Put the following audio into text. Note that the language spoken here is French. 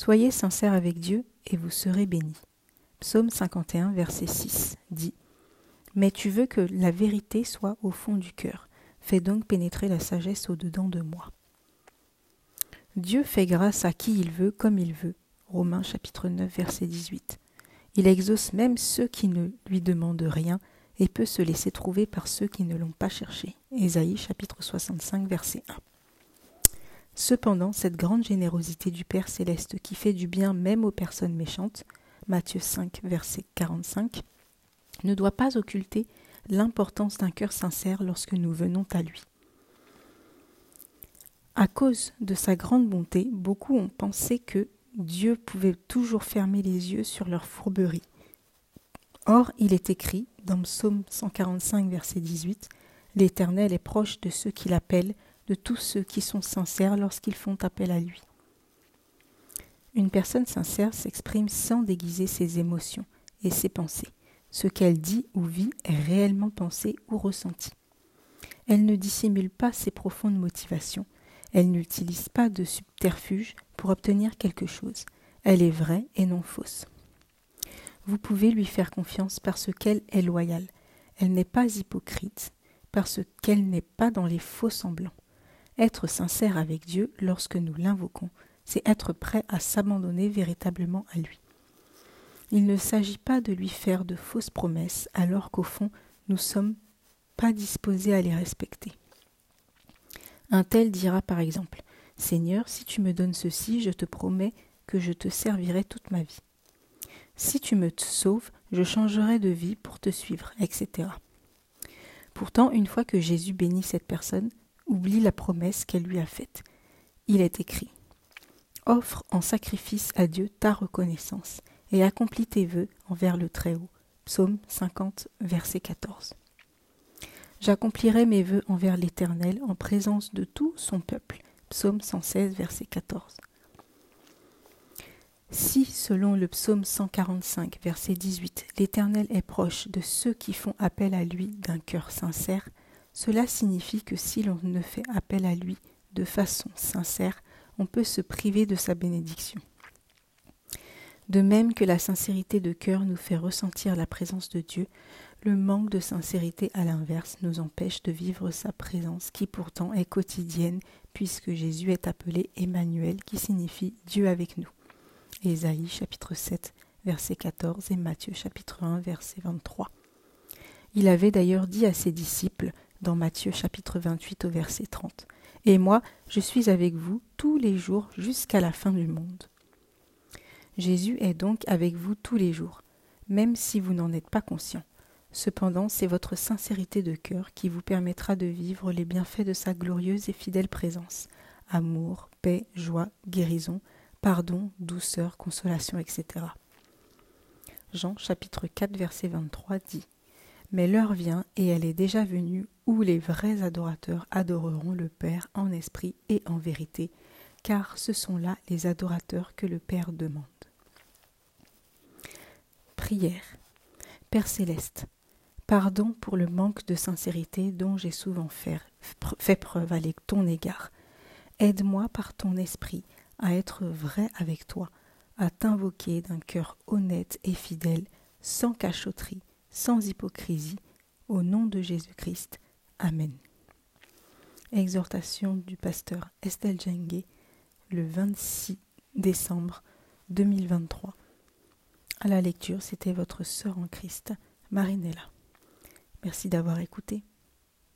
Soyez sincères avec Dieu et vous serez bénis. Psaume 51, verset 6 dit Mais tu veux que la vérité soit au fond du cœur. Fais donc pénétrer la sagesse au-dedans de moi. Dieu fait grâce à qui il veut, comme il veut. Romains chapitre 9, verset 18. Il exauce même ceux qui ne lui demandent rien et peut se laisser trouver par ceux qui ne l'ont pas cherché. Ésaïe chapitre 65 verset 1. Cependant, cette grande générosité du Père céleste qui fait du bien même aux personnes méchantes, Matthieu 5 verset 45, ne doit pas occulter l'importance d'un cœur sincère lorsque nous venons à lui. À cause de sa grande bonté, beaucoup ont pensé que Dieu pouvait toujours fermer les yeux sur leur fourberie. Or, il est écrit, dans Psaume 145, verset 18, L'Éternel est proche de ceux qui l'appellent, de tous ceux qui sont sincères lorsqu'ils font appel à lui. Une personne sincère s'exprime sans déguiser ses émotions et ses pensées. Ce qu'elle dit ou vit est réellement pensé ou ressenti. Elle ne dissimule pas ses profondes motivations. Elle n'utilise pas de subterfuge pour obtenir quelque chose. Elle est vraie et non fausse. Vous pouvez lui faire confiance parce qu'elle est loyale. Elle n'est pas hypocrite, parce qu'elle n'est pas dans les faux semblants. Être sincère avec Dieu lorsque nous l'invoquons, c'est être prêt à s'abandonner véritablement à lui. Il ne s'agit pas de lui faire de fausses promesses alors qu'au fond nous ne sommes pas disposés à les respecter. Un tel dira par exemple Seigneur, si tu me donnes ceci, je te promets que je te servirai toute ma vie. Si tu me sauves, je changerai de vie pour te suivre, etc. Pourtant, une fois que Jésus bénit cette personne, oublie la promesse qu'elle lui a faite. Il est écrit Offre en sacrifice à Dieu ta reconnaissance et accomplis tes vœux envers le Très-Haut. Psaume 50, verset 14. J'accomplirai mes vœux envers l'Éternel en présence de tout son peuple. Psaume 116, verset 14. Si, selon le psaume 145, verset 18, l'Éternel est proche de ceux qui font appel à lui d'un cœur sincère, cela signifie que si l'on ne fait appel à lui de façon sincère, on peut se priver de sa bénédiction. De même que la sincérité de cœur nous fait ressentir la présence de Dieu, le manque de sincérité à l'inverse nous empêche de vivre sa présence qui pourtant est quotidienne puisque Jésus est appelé Emmanuel qui signifie Dieu avec nous. Ésaïe chapitre 7 verset 14 et Matthieu chapitre 1 verset 23. Il avait d'ailleurs dit à ses disciples dans Matthieu chapitre 28 au verset 30 Et moi, je suis avec vous tous les jours jusqu'à la fin du monde. Jésus est donc avec vous tous les jours, même si vous n'en êtes pas conscient. Cependant, c'est votre sincérité de cœur qui vous permettra de vivre les bienfaits de sa glorieuse et fidèle présence. Amour, paix, joie, guérison, pardon, douceur, consolation, etc. Jean chapitre 4 verset 23 dit Mais l'heure vient, et elle est déjà venue, où les vrais adorateurs adoreront le Père en esprit et en vérité, car ce sont là les adorateurs que le Père demande. Prière. Père céleste, Pardon pour le manque de sincérité dont j'ai souvent fait, preuve à ton égard. Aide-moi par ton esprit à être vrai avec toi, à t'invoquer d'un cœur honnête et fidèle, sans cachotterie, sans hypocrisie, au nom de Jésus-Christ. Amen. Exhortation du pasteur Estelle Jengue, le 26 décembre 2023. À la lecture, c'était votre sœur en Christ, Marinella. Merci d'avoir écouté.